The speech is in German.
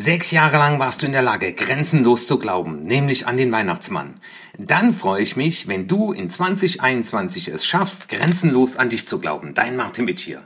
Sechs Jahre lang warst du in der Lage, grenzenlos zu glauben, nämlich an den Weihnachtsmann. Dann freue ich mich, wenn du in 2021 es schaffst, grenzenlos an dich zu glauben. Dein Martin Witsch hier.